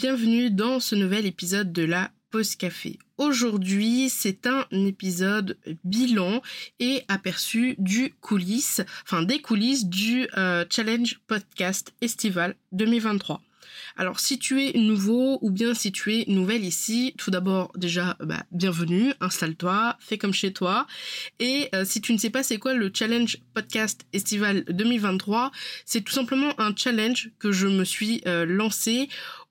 Bienvenue dans ce nouvel épisode de la Pause Café. Aujourd'hui, c'est un épisode bilan et aperçu du coulisses, enfin des coulisses du euh, Challenge Podcast Estival 2023. Alors si tu es nouveau ou bien si tu es nouvelle ici, tout d'abord déjà bah, bienvenue, installe-toi, fais comme chez toi. Et euh, si tu ne sais pas c'est quoi le challenge podcast estival 2023, c'est tout simplement un challenge que je me suis euh, lancé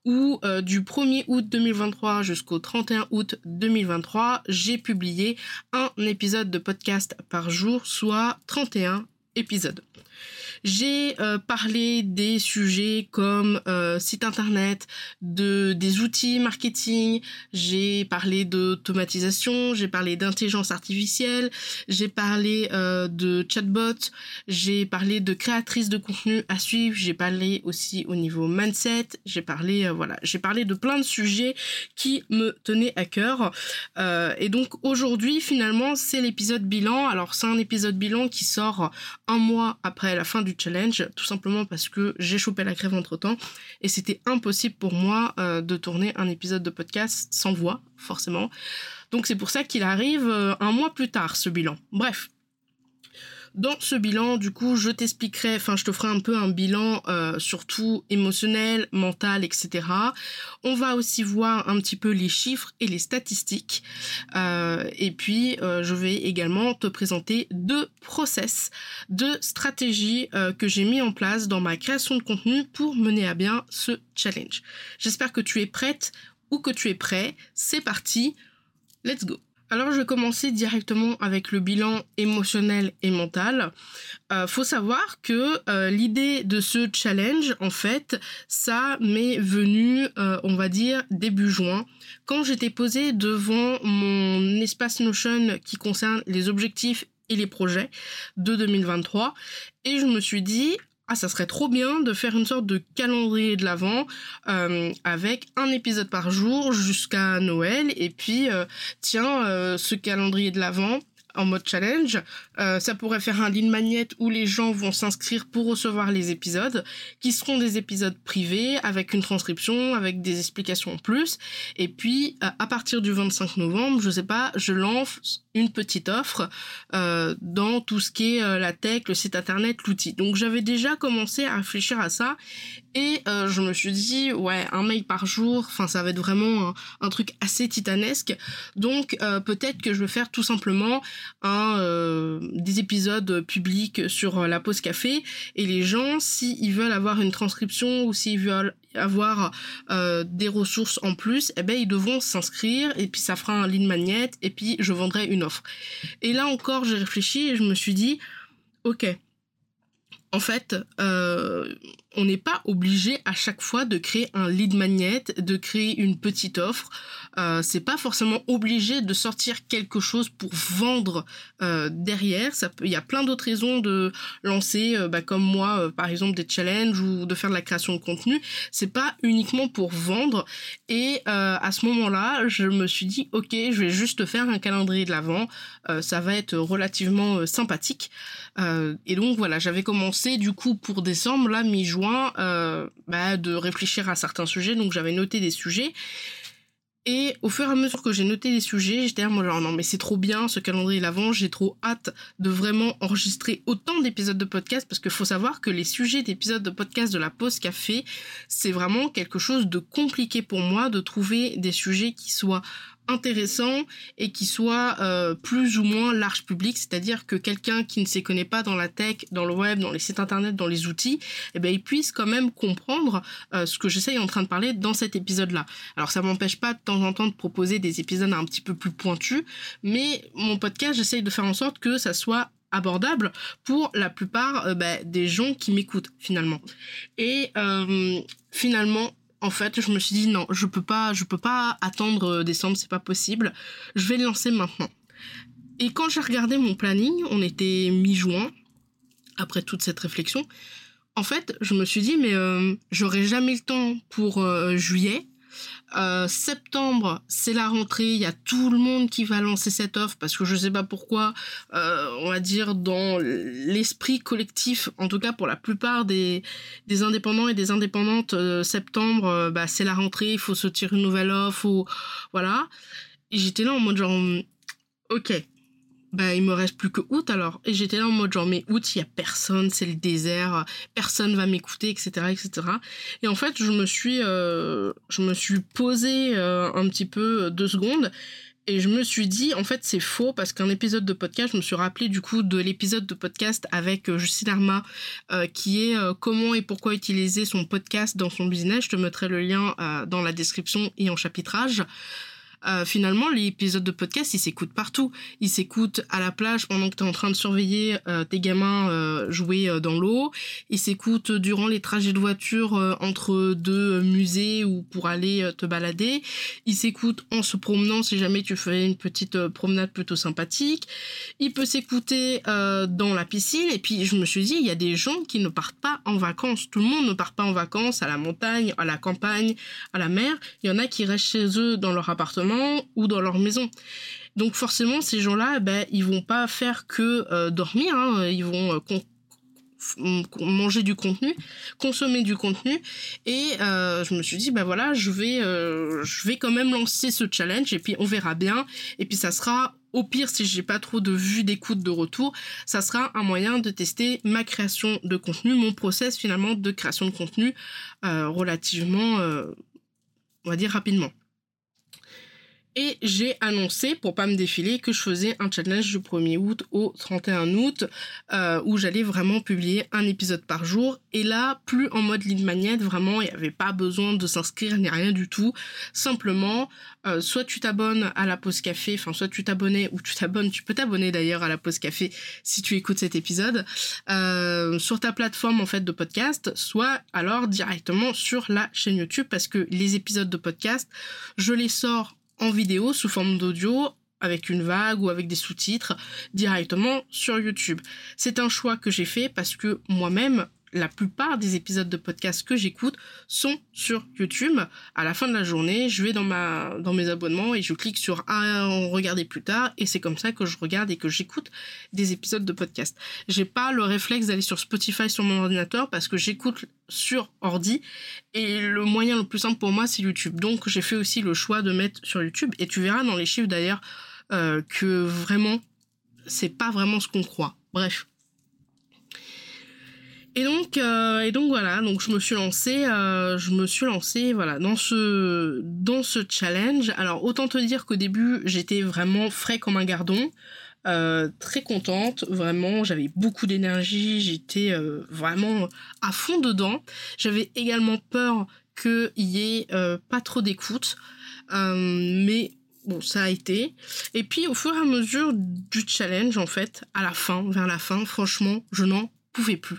où euh, du 1er août 2023 jusqu'au 31 août 2023, j'ai publié un épisode de podcast par jour, soit 31 épisodes. J'ai euh, parlé des sujets comme euh, site internet, de des outils marketing, j'ai parlé d'automatisation, j'ai parlé d'intelligence artificielle, j'ai parlé euh, de chatbot, j'ai parlé de créatrice de contenu à suivre, j'ai parlé aussi au niveau mindset, j'ai parlé voilà, j'ai parlé de plein de sujets qui me tenaient à cœur. et donc aujourd'hui finalement c'est l'épisode bilan. Alors c'est un épisode bilan qui sort un mois après la fin du challenge, tout simplement parce que j'ai chopé la crève entre temps et c'était impossible pour moi euh, de tourner un épisode de podcast sans voix, forcément. Donc c'est pour ça qu'il arrive euh, un mois plus tard, ce bilan. Bref, dans ce bilan, du coup, je t'expliquerai, enfin, je te ferai un peu un bilan euh, surtout émotionnel, mental, etc. On va aussi voir un petit peu les chiffres et les statistiques. Euh, et puis, euh, je vais également te présenter deux process, deux stratégies que j'ai mis en place dans ma création de contenu pour mener à bien ce challenge. J'espère que tu es prête ou que tu es prêt. C'est parti. Let's go. Alors je vais commencer directement avec le bilan émotionnel et mental. Euh, faut savoir que euh, l'idée de ce challenge, en fait, ça m'est venu, euh, on va dire, début juin, quand j'étais posée devant mon espace Notion qui concerne les objectifs et les projets de 2023. Et je me suis dit, ah ça serait trop bien de faire une sorte de calendrier de l'avant euh, avec un épisode par jour jusqu'à Noël. Et puis euh, tiens euh, ce calendrier de l'avant en mode challenge. Euh, ça pourrait faire un lead magnet où les gens vont s'inscrire pour recevoir les épisodes, qui seront des épisodes privés avec une transcription, avec des explications en plus. Et puis euh, à partir du 25 novembre, je sais pas, je lance une petite offre euh, dans tout ce qui est la tech, le site internet, l'outil. Donc j'avais déjà commencé à réfléchir à ça et je me suis dit ouais un mail par jour, enfin ça va être vraiment un, un truc assez titanesque. Donc peut-être que je vais faire tout simplement un, euh, des épisodes publics sur la pause café. Et les gens s'ils veulent avoir une transcription ou s'ils veulent avoir euh, des ressources en plus eh ben ils devront s'inscrire et puis ça fera un lead magnet et puis je vendrai une offre. Et là encore j'ai réfléchi et je me suis dit ok. En fait, euh, on n'est pas obligé à chaque fois de créer un lead magnet, de créer une petite offre. Euh, c'est pas forcément obligé de sortir quelque chose pour vendre euh, derrière. Il y a plein d'autres raisons de lancer, euh, bah, comme moi, euh, par exemple des challenges ou de faire de la création de contenu. C'est pas uniquement pour vendre. Et à ce moment-là, je me suis dit, ok, je vais juste faire un calendrier de l'avant. ça va être relativement sympathique. et donc voilà, j'avais commencé du coup pour décembre, là mi-juin bah, de réfléchir à certains sujets. Donc j'avais noté des sujets. Et au fur et à mesure que j'ai noté les sujets, j'étais là, moi genre non mais c'est trop bien ce calendrier l'avant, j'ai trop hâte de vraiment enregistrer autant d'épisodes de podcast parce qu'il faut savoir que les sujets d'épisodes de podcast de la pause café, c'est vraiment quelque chose de compliqué pour moi de trouver des sujets qui soient intéressant et qui soit euh, plus ou moins large public, c'est-à-dire que quelqu'un qui ne s'y connaît pas dans la tech, dans le web, dans les sites internet, dans les outils, eh ben il puisse quand même comprendre euh, ce que j'essaye en train de parler dans cet épisode-là. Alors ça m'empêche pas de temps en temps de proposer des épisodes un petit peu plus pointus, mais mon podcast, j'essaye de faire en sorte que ça soit abordable pour la plupart bah, des gens qui m'écoutent finalement. Et finalement, en fait, je me suis dit non, je peux pas, je peux pas attendre décembre, c'est pas possible. Je vais le lancer maintenant. Et quand j'ai regardé mon planning, on était mi-juin, après toute cette réflexion, en fait, je me suis dit, mais euh, j'aurai jamais le temps pour euh, juillet. Euh, septembre, c'est la rentrée, il y a tout le monde qui va lancer cette offre parce que je sais pas pourquoi, on va dire dans l'esprit collectif, en tout cas pour la plupart des, des indépendants et des indépendantes, septembre, bah, c'est la rentrée, il faut tirer une nouvelle offre, ou voilà. Et j'étais là en mode genre, ok, bah il me reste plus que août alors. Et j'étais là en mode genre mais août il y a personne c'est le désert personne va m'écouter etc etc et en fait je me suis euh, je me suis posé euh, un petit peu euh, deux secondes et je me suis dit en fait c'est faux parce qu'un épisode de podcast je me suis rappelé du coup de l'épisode de podcast avec Justine Arma qui est comment et pourquoi utiliser son podcast dans son business. Je te mettrai le lien dans la description et en chapitrage euh, finalement, l'épisode de podcast, il s'écoute partout. Il s'écoute à la plage pendant que tu es en train de surveiller euh, tes gamins euh, jouer dans l'eau. Il s'écoute durant les trajets de voiture entre deux musées ou pour aller te balader. Il s'écoute en se promenant si jamais tu fais une petite promenade plutôt sympathique. Il peut s'écouter dans la piscine. Et puis, je me suis dit, il y a des gens qui ne partent pas en vacances. Tout le monde ne part pas en vacances à la montagne, à la campagne, à la mer. Il y en a qui restent chez eux dans leur appartement ou dans leur maison. Donc forcément, ces gens-là, ben, ils vont pas faire que euh, dormir, hein. ils vont euh, manger du contenu, consommer du contenu. Et euh, je me suis dit, ben voilà, je vais, je vais quand même lancer ce challenge et puis on verra bien. Et puis ça sera au pire, si j'ai pas trop de vues, d'écoute, de retour, ça sera un moyen de tester ma création de contenu, mon process finalement de création de contenu relativement, on va dire rapidement. Et j'ai annoncé, pour pas me défiler, que je faisais un challenge du 1er août au 31 août, euh, où j'allais vraiment publier un épisode par jour. Et là, plus en mode ligne magnète, vraiment, il n'y avait pas besoin de s'inscrire ni rien du tout. Simplement, euh, soit tu t'abonnes à la pause café, enfin, soit tu t'abonnais ou tu t'abonnes, tu peux t'abonner d'ailleurs à la pause café si tu écoutes cet épisode, euh, sur ta plateforme en fait de podcast, soit alors directement sur la chaîne YouTube, parce que les épisodes de podcast, je les sors en vidéo sous forme d'audio avec une vague ou avec des sous-titres directement sur YouTube. C'est un choix que j'ai fait parce que moi-même, la plupart des épisodes de podcast que j'écoute sont sur YouTube. À la fin de la journée, je vais dans ma dans mes abonnements et je clique sur ah regarder plus tard et c'est comme ça que je regarde et que j'écoute des épisodes de podcast. J'ai pas le réflexe d'aller sur Spotify sur mon ordinateur parce que j'écoute sur ordi et le moyen le plus simple pour moi c'est YouTube. Donc j'ai fait aussi le choix de mettre sur YouTube et tu verras dans les chiffres d'ailleurs euh, que vraiment c'est pas vraiment ce qu'on croit. Bref, et donc, euh, et donc voilà, donc je me suis lancée, euh, je me suis voilà, dans ce, dans ce challenge. Alors autant te dire qu'au début, j'étais vraiment frais comme un gardon, euh, très contente, vraiment, j'avais beaucoup d'énergie, j'étais vraiment à fond dedans. J'avais également peur qu'il y ait pas trop d'écoute, mais bon, ça a été. Et puis au fur et à mesure du challenge, en fait, à la fin, vers la fin, franchement, je n'en pouvais plus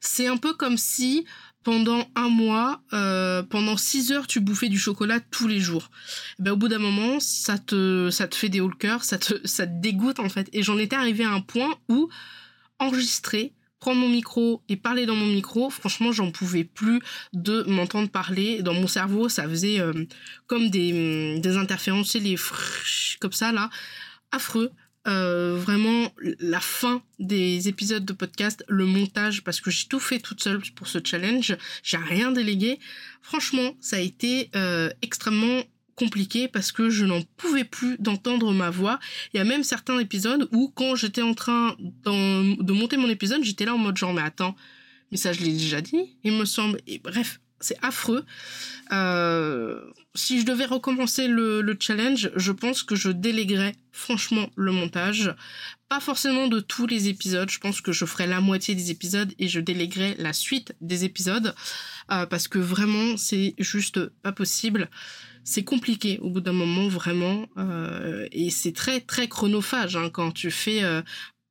c'est un peu comme si pendant un mois, euh, pendant six heures, tu bouffais du chocolat tous les jours. Eh ben, au bout d'un moment, ça te, ça te fait des hauts le cœur, ça te, ça te dégoûte en fait. Et j'en étais arrivé à un point où enregistrer, prendre mon micro et parler dans mon micro, franchement, j'en pouvais plus de m'entendre parler. Dans mon cerveau, ça faisait euh, comme des, interférences, les comme ça là, affreux. Euh, vraiment la fin des épisodes de podcast, le montage, parce que j'ai tout fait toute seule pour ce challenge, j'ai rien délégué. Franchement, ça a été euh, extrêmement compliqué parce que je n'en pouvais plus d'entendre ma voix. Il y a même certains épisodes où quand j'étais en train de monter mon épisode, j'étais là en mode genre mais attends, mais ça je l'ai déjà dit, il me semble. Et bref, c'est affreux. Euh, si je devais recommencer le, challenge, je pense que je déléguerais franchement le montage. Pas forcément de tous les épisodes, je pense que je ferais la moitié des épisodes et je déléguerais la suite des épisodes. Euh, parce que vraiment, c'est juste pas possible. c'est compliqué au bout d'un moment vraiment et c'est très très chronophage hein, quand tu fais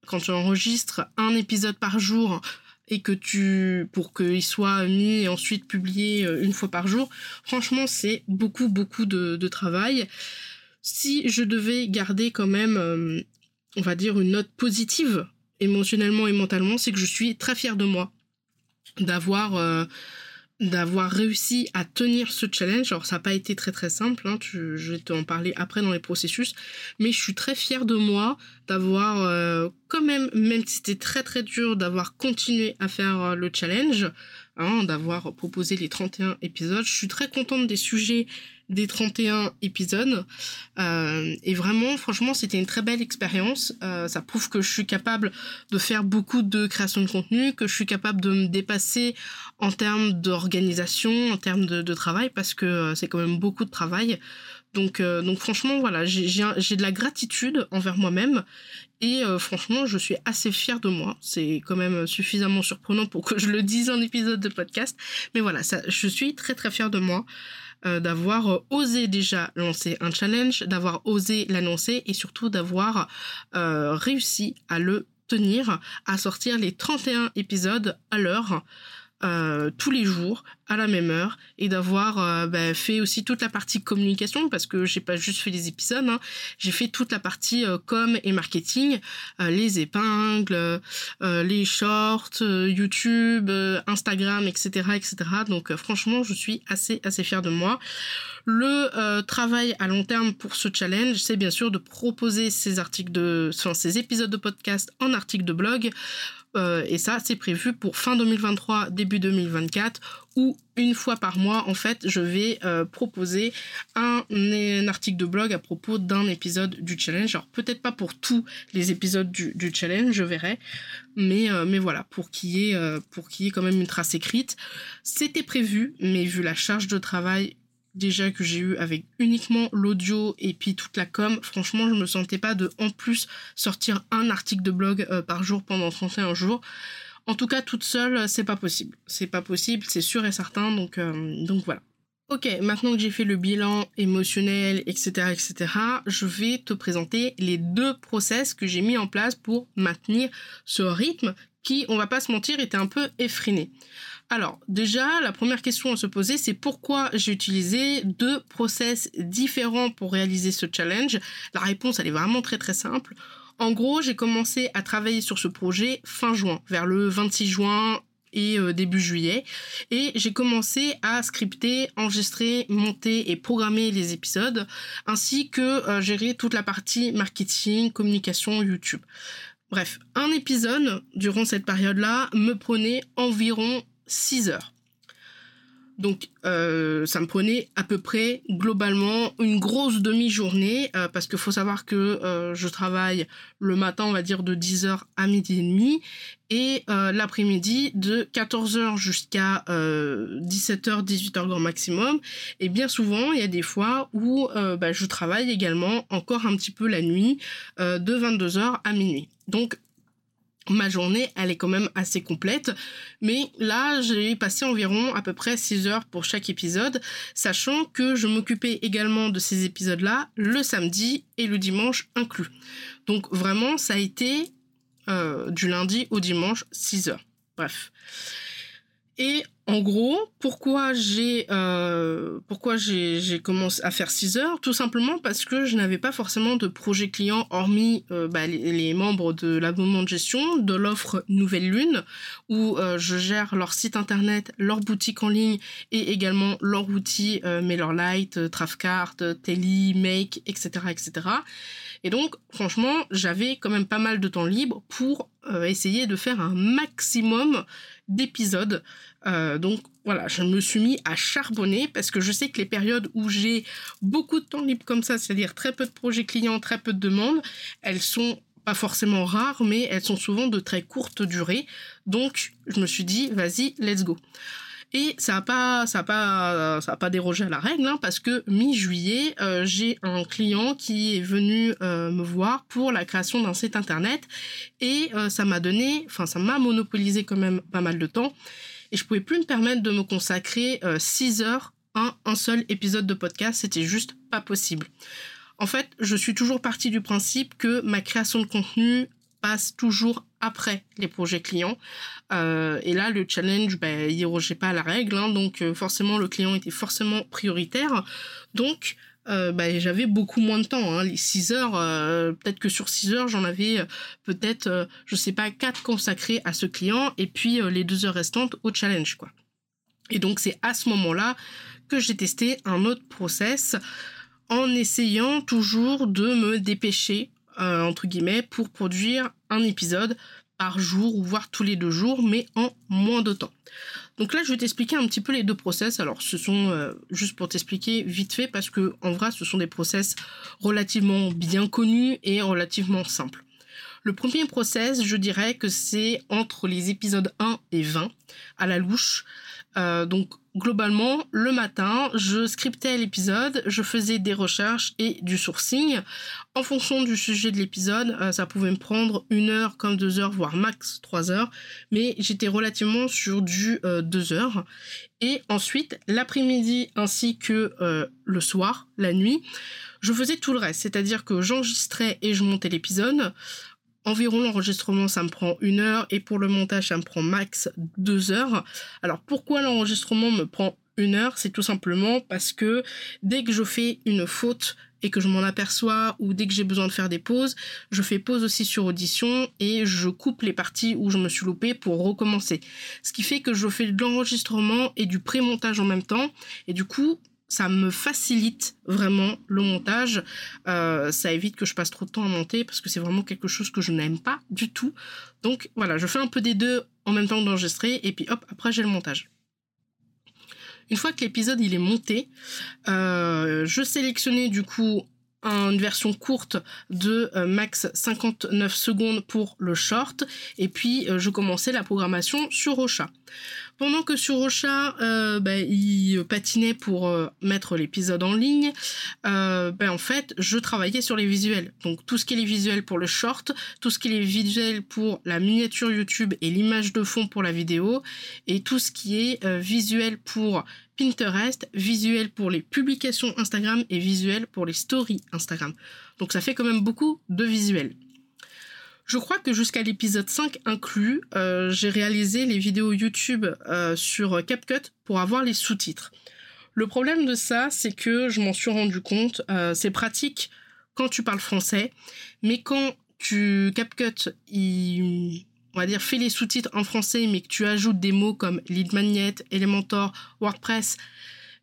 quand tu enregistres un épisode par jour et que tu pour qu'il soit mis et ensuite publié euh, une fois par jour, franchement c'est beaucoup beaucoup de, travail. Si je devais garder quand même, euh, on va dire une note positive émotionnellement et mentalement, c'est que je suis très fière de moi d'avoir euh, d'avoir réussi à tenir ce challenge. Alors ça n'a pas été très très simple, hein, je vais t'en parler après dans les processus, mais je suis très fière de moi d'avoir euh, quand même, même si c'était très très dur, d'avoir continué à faire euh, le challenge, hein, d'avoir proposé les 31 épisodes. Je suis très contente des sujets des 31 épisodes. Euh, et vraiment, franchement, c'était une très belle expérience. Euh, ça prouve que je suis capable de faire beaucoup de création de contenu, que je suis capable de me dépasser en termes d'organisation, en termes de, travail, parce que euh, c'est quand même beaucoup de travail. Donc, donc franchement, voilà, j'ai de la gratitude envers moi-même et franchement, je suis assez fière de moi. C'est quand même suffisamment surprenant pour que je le dise en épisode de podcast. Mais voilà, je suis très très fière de moi. Euh, d'avoir euh, osé déjà lancer un challenge, d'avoir osé l'annoncer et surtout d'avoir euh, réussi à le tenir, à sortir les 31 épisodes à l'heure. Euh, tous les jours à la même heure et d'avoir euh, bah, fait aussi toute la partie communication parce que j'ai pas juste fait les épisodes, hein. j'ai fait toute la partie euh, com et marketing, les épingles, les shorts, YouTube, Instagram, etc., etc. Donc franchement, je suis assez assez fière de moi. Le travail à long terme pour ce challenge, c'est bien sûr de proposer ces articles de, ces épisodes de podcast en articles de blog euh, et ça, c'est prévu pour fin 2023, début 2024, où une fois par mois, en fait, je vais euh, proposer un, article de blog à propos d'un épisode du challenge. Alors peut-être pas pour tous les épisodes du, challenge, je verrai, mais, euh, mais voilà, pour pour qu'il y ait quand même une trace écrite. C'était prévu, mais vu la charge de travail déjà que j'ai eu avec uniquement l'audio et puis toute la com, franchement, je me sentais pas de en plus sortir un article de blog euh, par jour pendant 31 jours. En tout cas, toute seule, c'est pas possible. C'est pas possible, c'est sûr et certain. Donc, euh, donc voilà. Ok, maintenant que j'ai fait le bilan émotionnel, etc., etc., je vais te présenter les deux process que j'ai mis en place pour maintenir ce rythme qui, on va pas se mentir, était un peu effréné. Alors, déjà, la première question à se poser, c'est pourquoi j'ai utilisé deux process différents pour réaliser ce challenge? La réponse, elle est vraiment très très simple. En gros, j'ai commencé à travailler sur ce projet fin juin, vers le 26 juin et euh, début juillet. Et j'ai commencé à scripter, enregistrer, monter et programmer les épisodes, ainsi que euh, gérer toute la partie marketing, communication, YouTube. Bref, un épisode durant cette période-là me prenait environ 6 heures. Donc euh, ça me prenait à peu près globalement une grosse demi-journée euh, parce qu'il faut savoir que euh, je travaille le matin on va dire de 10h à midi et demi et l'après-midi de 14h jusqu'à 17h 18h grand maximum et bien souvent il y a des fois où bah, je travaille également encore un petit peu la nuit de 22h à minuit. Donc ma journée, elle est quand même assez complète. Mais là, j'ai passé environ à peu près 6 heures pour chaque épisode, sachant que je m'occupais également de ces épisodes-là le samedi et le dimanche inclus. Donc vraiment, ça a été euh, du lundi au dimanche 6 heures. Bref. Et en gros, pourquoi j'ai euh, pourquoi j'ai commencé à faire 6 heures? Tout simplement parce que je n'avais pas forcément de projet client hormis euh, bah, les, membres de l'abonnement de gestion de l'offre Nouvelle Lune où euh, je gère leur site internet, leur boutique en ligne et également leur outil MailerLite, Trafcart, Tele, Make, etc., etc. Et donc, franchement, j'avais quand même pas mal de temps libre pour essayer de faire un maximum d'épisodes euh, donc voilà, je me suis mis à charbonner parce que je sais que les périodes où j'ai beaucoup de temps libre comme ça, c'est-à-dire très peu de projets clients, très peu de demandes, elles sont pas forcément rares, mais elles sont souvent de très courte durée. Donc je me suis dit, vas-y, let's go. Et ça n'a pas, ça a ça a pas dérogé à la règle, hein, parce que mi-juillet, euh, j'ai un client qui est venu euh, me voir pour la création d'un site internet, et ça m'a donné, enfin ça m'a monopolisé quand même pas mal de temps et je pouvais plus me permettre de me consacrer 6 euh, heures un, un seul épisode de podcast. C'était juste pas possible. En fait, je suis toujours partie du principe que ma création de contenu toujours après les projets clients. Euh, et là, le challenge, ben, il pas la règle, hein, donc euh, forcément, le client était forcément prioritaire. Donc, euh, ben, j'avais beaucoup moins de temps. Hein. Les 6 heures, peut-être que sur 6 heures, j'en avais peut-être, je sais pas, 4 consacrés à ce client, et puis les 2 heures restantes au challenge. quoi. Et donc, c'est à ce moment-là que j'ai testé un autre process en essayant toujours de me dépêcher euh, entre guillemets, pour produire un épisode par jour ou voire tous les deux jours, mais en moins de temps. Donc là, je vais t'expliquer un petit peu les deux process. Alors, ce sont euh, juste pour t'expliquer vite fait parce que en vrai, ce sont des process relativement bien connus et relativement simples. Le premier process, je dirais que c'est entre les épisodes 1 et 20 à la louche. Euh, donc globalement, le matin, je scriptais l'épisode, je faisais des recherches et du sourcing. En fonction du sujet de l'épisode, euh, ça pouvait me prendre une heure comme deux heures, voire max trois heures, mais j'étais relativement sur du euh, deux heures. Et ensuite, l'après-midi ainsi que euh, le soir, la nuit, je faisais tout le reste, c'est-à-dire que j'enregistrais et je montais l'épisode. Environ l'enregistrement, ça me prend une heure et pour le montage, ça me prend max deux heures. Alors pourquoi l'enregistrement me prend une heure? C'est tout simplement parce que dès que je fais une faute et que je m'en aperçois ou dès que j'ai besoin de faire des pauses, je fais pause aussi sur audition et je coupe les parties où je me suis loupé pour recommencer. Ce qui fait que je fais de l'enregistrement et du pré-montage en même temps et du coup ça me facilite vraiment le montage. Euh, ça évite que je passe trop de temps à monter parce que c'est vraiment quelque chose que je n'aime pas du tout. Donc voilà, je fais un peu des deux en même temps d'enregistrer et puis hop, après j'ai le montage. Une fois que l'épisode il est monté, euh, je sélectionnais du coup une version courte de euh, max 59 secondes pour le short et puis je commençais la programmation sur Ocha. Pendant que sur Ocha, euh, bah, il patinait pour euh, mettre l'épisode en ligne, euh, bah, en fait, je travaillais sur les visuels. Donc tout ce qui est les visuels pour le short, tout ce qui est les visuels pour la miniature YouTube et l'image de fond pour la vidéo, et tout ce qui est visuel pour Pinterest, visuel pour les publications Instagram et visuel pour les stories Instagram. Donc ça fait quand même beaucoup de visuels. Je crois que jusqu'à l'épisode 5 inclus, euh, j'ai réalisé les vidéos YouTube euh, sur CapCut pour avoir les sous-titres. Le problème de ça, c'est que je m'en suis rendu compte, euh, c'est pratique quand tu parles français, mais quand tu CapCut, il, on va dire, fait les sous-titres en français, mais que tu ajoutes des mots comme lead magnet, Elementor, WordPress,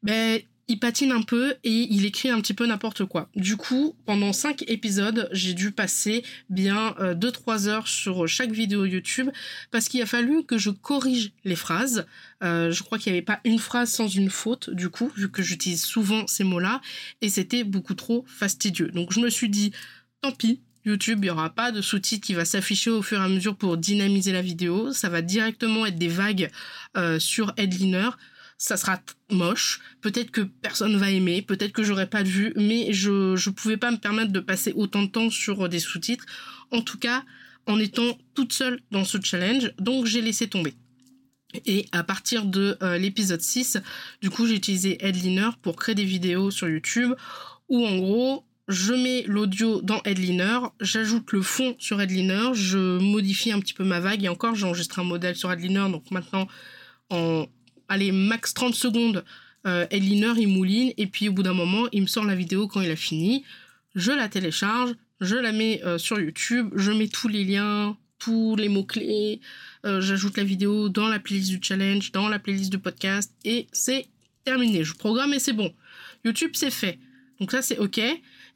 ben il patine un peu et il écrit un petit peu n'importe quoi. Du coup, pendant 5 épisodes, j'ai dû passer bien 2-3 euh, heures sur chaque vidéo YouTube parce qu'il a fallu que je corrige les phrases. Euh, je crois qu'il n'y avait pas une phrase sans une faute, du coup, vu que j'utilise souvent ces mots-là, et c'était beaucoup trop fastidieux. Donc je me suis dit, tant pis, YouTube, il n'y aura pas de sous-titres qui va s'afficher au fur et à mesure pour dynamiser la vidéo. Ça va directement être des vagues euh, sur Headliner ça sera moche, peut-être que personne va aimer, peut-être que j'aurais pas vu, mais je je pouvais pas me permettre de passer autant de temps sur des sous-titres. En tout cas, en étant toute seule dans ce challenge, donc j'ai laissé tomber. Et à partir de euh, l'épisode 6, du coup, j'ai utilisé Headliner pour créer des vidéos sur YouTube où en gros, je mets l'audio dans Headliner, j'ajoute le fond sur Headliner, je modifie un petit peu ma vague et encore j'ai enregistré un modèle sur Headliner donc maintenant en allez, max 30 secondes, euh, Headliner, il mouline, et puis au bout d'un moment, il me sort la vidéo quand il a fini. Je la télécharge, je la mets euh, sur YouTube, je mets tous les liens, tous les mots-clés, euh, j'ajoute la vidéo dans la playlist du challenge, dans la playlist du podcast, et c'est terminé. Je programme et c'est bon. YouTube, c'est fait. Donc ça, c'est OK.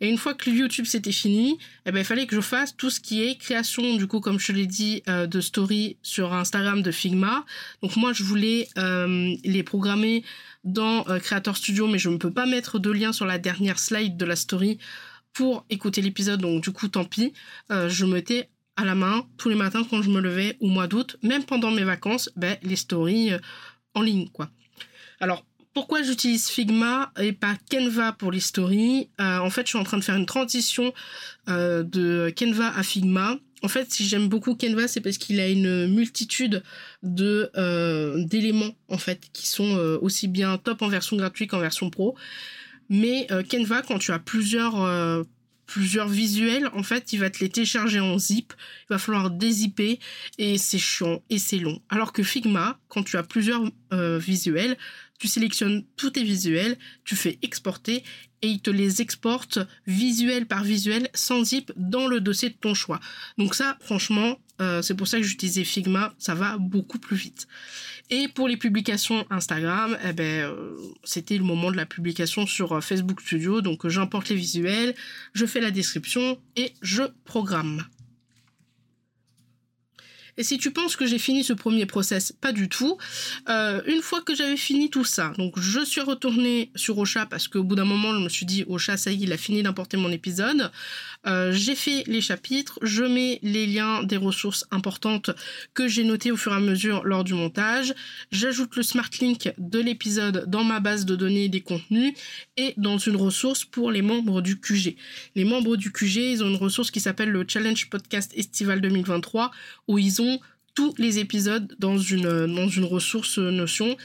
Et une fois que YouTube c'était fini, eh ben, il fallait que je fasse tout ce qui est création, du coup, comme je l'ai dit, euh, de story sur Instagram de Figma. Donc moi, je voulais euh, les programmer dans euh, Creator Studio, mais je ne peux pas mettre de lien sur la dernière slide de la story pour écouter l'épisode. Donc du coup, tant pis. je mettais à la main tous les matins quand je me levais au mois d'août, même pendant mes vacances, ben, les stories en ligne, quoi. Alors, pourquoi j'utilise Figma et pas Canva pour les stories euh, En fait, je suis en train de faire une transition euh, de Canva à Figma en fait, si j'aime beaucoup Canva, c'est parce qu'il a une multitude de d'éléments en fait qui sont aussi bien top en version gratuite qu'en version pro. Mais Canva, quand tu as plusieurs plusieurs visuels, en fait, il va te les télécharger en zip, il va falloir dézipper et c'est chiant et c'est long. Alors que Figma, quand tu as plusieurs visuels, tu sélectionnes tous tes visuels, tu fais exporter et il te les exporte visuel par visuel sans zip dans le dossier de ton choix. Donc ça, franchement, euh, c'est pour ça que j'utilisais Figma, ça va beaucoup plus vite. Et pour les publications Instagram, eh ben, euh, c'était le moment de la publication sur euh, Facebook Studio. Donc j'importe les visuels, je fais la description et je programme. Et si tu penses que j'ai fini ce premier process, pas du tout. Euh, une fois que j'avais fini tout ça, donc je suis retournée sur Ocha parce qu'au bout d'un moment, je me suis dit, Ocha, ça y est, il a fini d'importer mon épisode. Euh, j'ai fait les chapitres, je mets les liens des ressources importantes que j'ai notées au fur et à mesure lors du montage. J'ajoute le smart link de l'épisode dans ma base de données des contenus et dans une ressource pour les membres du QG. Les membres du QG, ils ont une ressource qui s'appelle le Challenge Podcast Estival 2023 où ils ont tous les épisodes dans une, une ressource Notion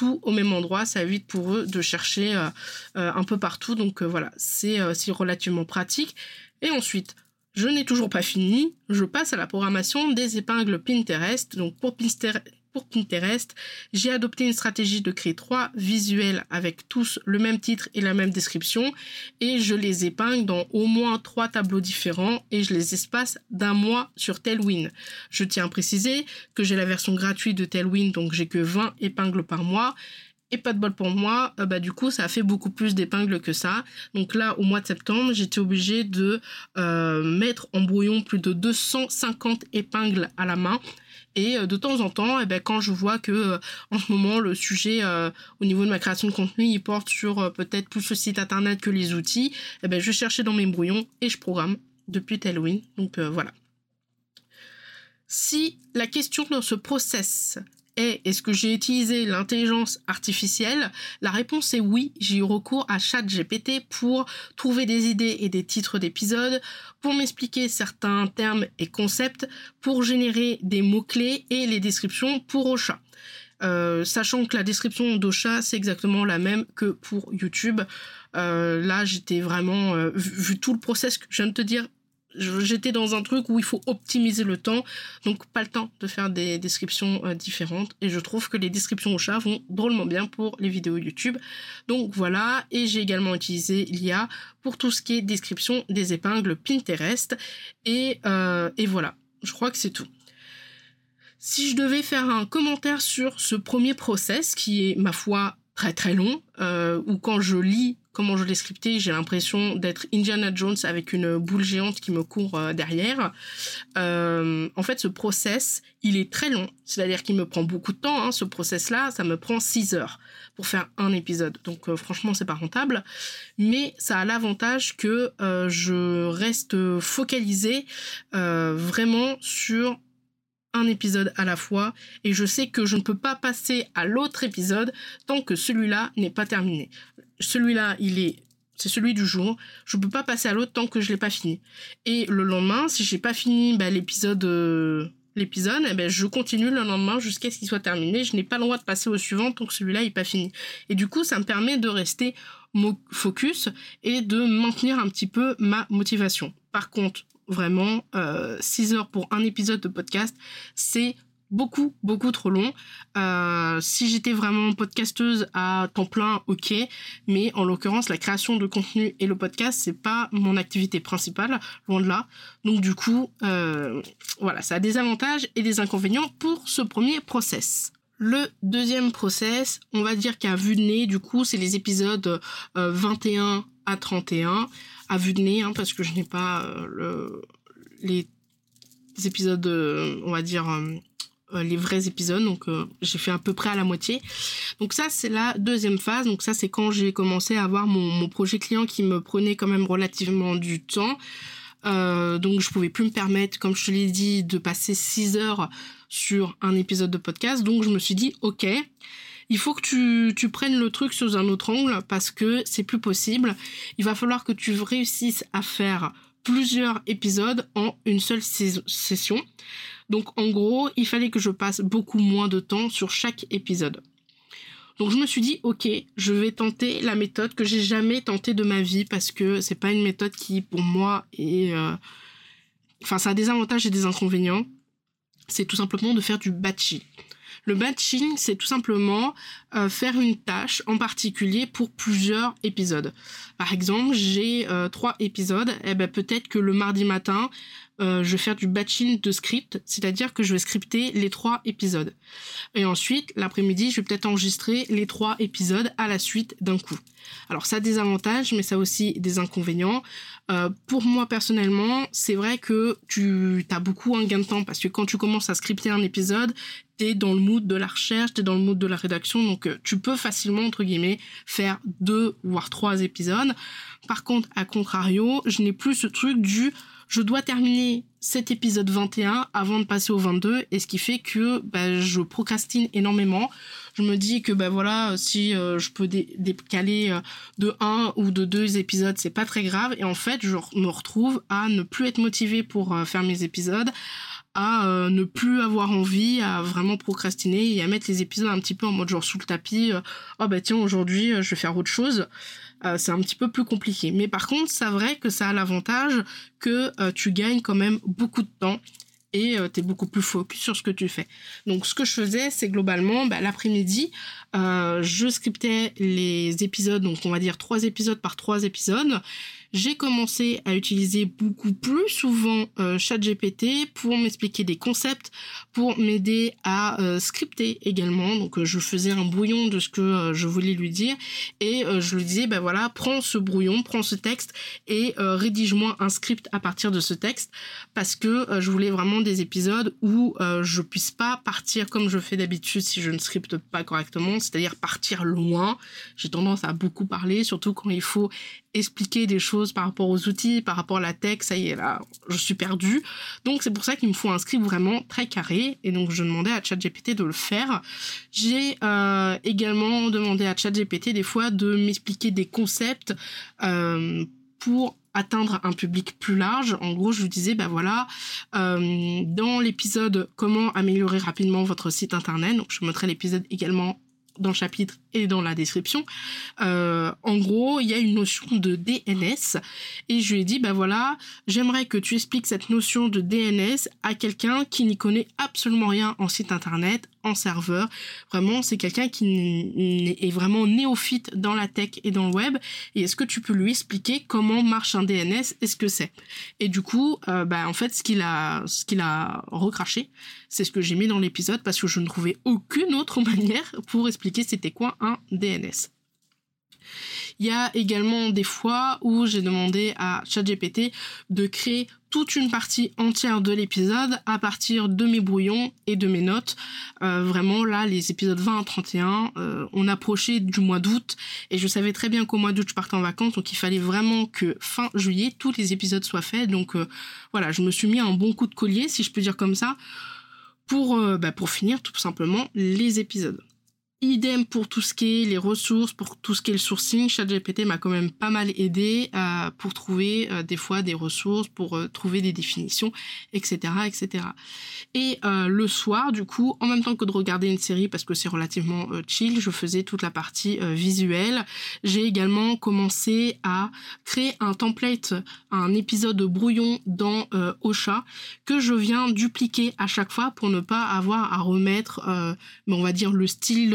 tout au même endroit, ça évite pour eux de chercher euh, euh, un peu partout. Donc euh, voilà, c'est relativement pratique. Et ensuite, je n'ai toujours pas fini, je passe à la programmation des épingles Pinterest. Donc pour Pinterest, pour Pinterest, j'ai adopté une stratégie de créer trois visuels avec tous le même titre et la même description. Et je les épingle dans au moins trois tableaux différents et je les espace d'un mois sur Tailwind. Je tiens à préciser que j'ai la version gratuite de Tailwind donc j'ai que 20 épingles par mois et pas de bol pour moi, euh, bah du coup ça a fait beaucoup plus d'épingles que ça. Donc là au mois de septembre j'étais obligée de euh, mettre en brouillon plus de 250 épingles à la main et euh, de temps en temps, eh ben, quand je vois que en ce moment le sujet au niveau de ma création de contenu, il porte sur peut-être plus le site internet que les outils, eh ben, je cherchais dans mes brouillons et je programme depuis Halloween. Donc voilà. Si la question dans ce process est-ce que j'ai utilisé l'intelligence artificielle? La réponse est oui, j'ai eu recours à ChatGPT pour trouver des idées et des titres d'épisodes, pour m'expliquer certains termes et concepts, pour générer des mots-clés et les descriptions pour Ocha. Euh, sachant que la description d'Ocha, c'est exactement la même que pour YouTube. Euh, là, j'étais vraiment, euh, vu, tout le process que je viens de te dire, j'étais dans un truc où il faut optimiser le temps, donc pas le temps de faire des descriptions euh, différentes. Et je trouve que les descriptions au chat vont drôlement bien pour les vidéos YouTube. Donc voilà, et j'ai également utilisé l'IA pour tout ce qui est description des épingles Pinterest. Et, euh, et voilà, je crois que c'est tout. Si je devais faire un commentaire sur ce premier process, qui est ma foi très très long, euh, ou quand je lis comment je l'ai scripté, j'ai l'impression d'être Indiana Jones avec une boule géante qui me court euh, derrière. Euh, en fait, ce process, il est très long. C'est-à-dire qu'il me prend beaucoup de temps. Hein, ce process-là, ça me prend 6 heures pour faire un épisode. Donc euh, franchement, c'est pas rentable. Mais ça a l'avantage que je reste focalisée vraiment sur un épisode à la fois et je sais que je ne peux pas passer à l'autre épisode tant que celui-là n'est pas terminé celui-là, il est c'est celui du jour. Je peux pas passer à l'autre tant que je l'ai pas fini. Et le lendemain, si j'ai pas fini bah, l'épisode euh, l'épisode, eh ben je continue le lendemain jusqu'à ce qu'il soit terminé. Je n'ai pas le droit de passer au suivant tant que celui-là n'est pas fini. Et du coup, ça me permet de rester focus et de maintenir un petit peu ma motivation. Par contre, vraiment, 6 euh, heures pour un épisode de podcast, c'est beaucoup, beaucoup trop long. Euh, si j'étais vraiment podcasteuse à temps plein, ok. Mais en l'occurrence, la création de contenu et le podcast, c'est pas mon activité principale, loin de là. Donc du coup, euh, voilà, ça a des avantages et des inconvénients pour ce premier process. Le deuxième process, on va dire qu'à vue de nez, du coup, c'est les épisodes 21 euh, à 31. À vue de nez, hein, parce que je n'ai pas le, les épisodes, on va dire, les vrais épisodes. Donc euh, j'ai fait à peu près à la moitié. Donc ça c'est la deuxième phase. Donc ça c'est quand j'ai commencé à avoir mon, projet client qui me prenait quand même relativement du temps. Euh, donc je pouvais plus me permettre, comme je te l'ai dit, de passer 6 heures sur un épisode de podcast. Donc je me suis dit ok, il faut que tu, tu prennes le truc sous un autre angle parce que c'est plus possible. Il va falloir que tu réussisses à faire plusieurs épisodes en une seule session. Donc en gros, il fallait que je passe beaucoup moins de temps sur chaque épisode. Donc je me suis dit ok, je vais tenter la méthode que j'ai jamais tentée de ma vie parce que c'est pas une méthode qui pour moi est euh, enfin ça a des avantages et des inconvénients. C'est tout simplement de faire du batching. Le batching, c'est tout simplement euh, faire une tâche en particulier pour plusieurs épisodes. Par exemple, j'ai euh, trois épisodes, eh ben peut-être que le mardi matin, euh, je vais faire du batching de script, c'est-à-dire que je vais scripter les trois épisodes. Et ensuite, l'après-midi, je vais peut-être enregistrer les trois épisodes à la suite d'un coup. Alors ça a des avantages, mais ça a aussi des inconvénients. Pour moi personnellement, c'est vrai que tu as beaucoup un gain de temps parce que quand tu commences à scripter un épisode, t'es dans le mood de la recherche, t'es dans le mood de la rédaction, donc euh, tu peux facilement entre guillemets faire deux voire trois épisodes. Par contre, à contrario, je n'ai plus ce truc du je dois terminer cet épisode 21 avant de passer au 22 et ce qui fait que bah, je procrastine énormément. Je me dis que bah voilà, si euh, je peux décaler euh, de un ou de deux épisodes, c'est pas très grave et en fait, je me retrouve à ne plus être motivée pour faire mes épisodes, à ne plus avoir envie, à vraiment procrastiner et à mettre les épisodes un petit peu en mode genre sous le tapis. oh bah tiens, aujourd'hui, je vais faire autre chose. Euh, c'est un petit peu plus compliqué. Mais par contre, c'est vrai que ça a l'avantage que euh, tu gagnes quand même beaucoup de temps et euh, tu es beaucoup plus focus sur ce que tu fais. Donc ce que je faisais, c'est globalement, bah, l'après-midi, je scriptais les épisodes, donc on va dire trois épisodes par trois épisodes j'ai commencé à utiliser beaucoup plus souvent euh, ChatGPT pour m'expliquer des concepts, pour m'aider à euh, scripter également. Donc euh, je faisais un brouillon de ce que je voulais lui dire et je lui disais ben voilà, prends ce brouillon, prends ce texte et rédige-moi un script à partir de ce texte parce que je voulais vraiment des épisodes où je puisse pas partir comme je fais d'habitude si je ne scripte pas correctement, c'est-à-dire partir loin. J'ai tendance à beaucoup parler, surtout quand il faut expliquer des choses par rapport aux outils, par rapport à la tech, ça y est là, je suis perdue. Donc c'est pour ça qu'il me faut un script vraiment très carré et donc je demandais à ChatGPT de le faire. J'ai euh, également demandé à ChatGPT des fois de m'expliquer des concepts euh, pour atteindre un public plus large. En gros, je lui disais, bah voilà, euh, dans l'épisode comment améliorer rapidement votre site internet, donc je mettrai l'épisode également dans le chapitre et dans la description. Euh, en gros, il y a une notion de DNS et je lui ai dit, bah voilà, j'aimerais que tu expliques cette notion de DNS à quelqu'un qui n'y connaît absolument rien en site internet, serveur. Vraiment, c'est quelqu'un qui est vraiment néophyte dans la tech et dans le web. Et est-ce que tu peux lui expliquer comment marche un DNS et ce que c'est? Et du coup, euh, bah en fait, ce qu'il a, ce qu'il a recraché, c'est ce que j'ai mis dans l'épisode parce que je ne trouvais aucune autre manière pour expliquer c'était quoi un DNS. Il y a également des fois où j'ai demandé à ChatGPT de créer toute une partie entière de l'épisode à partir de mes brouillons et de mes notes. Euh, vraiment là, les épisodes 20 à 31, euh, on approchait du mois d'août et je savais très bien qu'au mois d'août je partais en vacances, donc il fallait vraiment que fin juillet tous les épisodes soient faits. Donc euh, voilà, je me suis mis un bon coup de collier, si je peux dire comme ça, pour bah, pour finir tout simplement les épisodes. Idem pour tout ce qui est les ressources, pour tout ce qui est le sourcing. ChatGPT m'a quand même pas mal aidé euh, pour trouver euh, des fois des ressources, pour euh, trouver des définitions, etc., etc. Et le soir, du coup, en même temps que de regarder une série parce que c'est relativement chill, je faisais toute la partie visuelle. J'ai également commencé à créer un template, un épisode brouillon dans Ocha que je viens dupliquer à chaque fois pour ne pas avoir à remettre, on va dire le style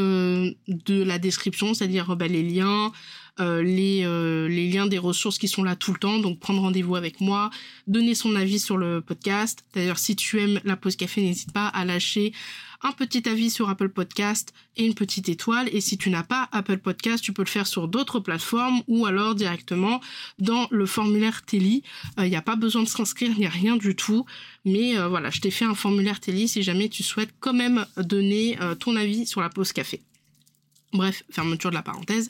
de la description, c'est-à-dire bah, les liens, euh, les, euh, les liens des ressources qui sont là tout le temps. Donc prendre rendez-vous avec moi, donner son avis sur le podcast. D'ailleurs, si tu aimes la pause café, n'hésite pas à lâcher un petit avis sur Apple Podcast et une petite étoile. Et si tu n'as pas Apple Podcast, tu peux le faire sur d'autres plateformes ou alors directement dans le formulaire Télé. Il n'y a pas besoin de s'inscrire, il n'y a rien du tout. Mais euh, voilà, je t'ai fait un formulaire Télé si jamais tu souhaites quand même donner ton avis sur la pause café. Bref, fermeture de la parenthèse.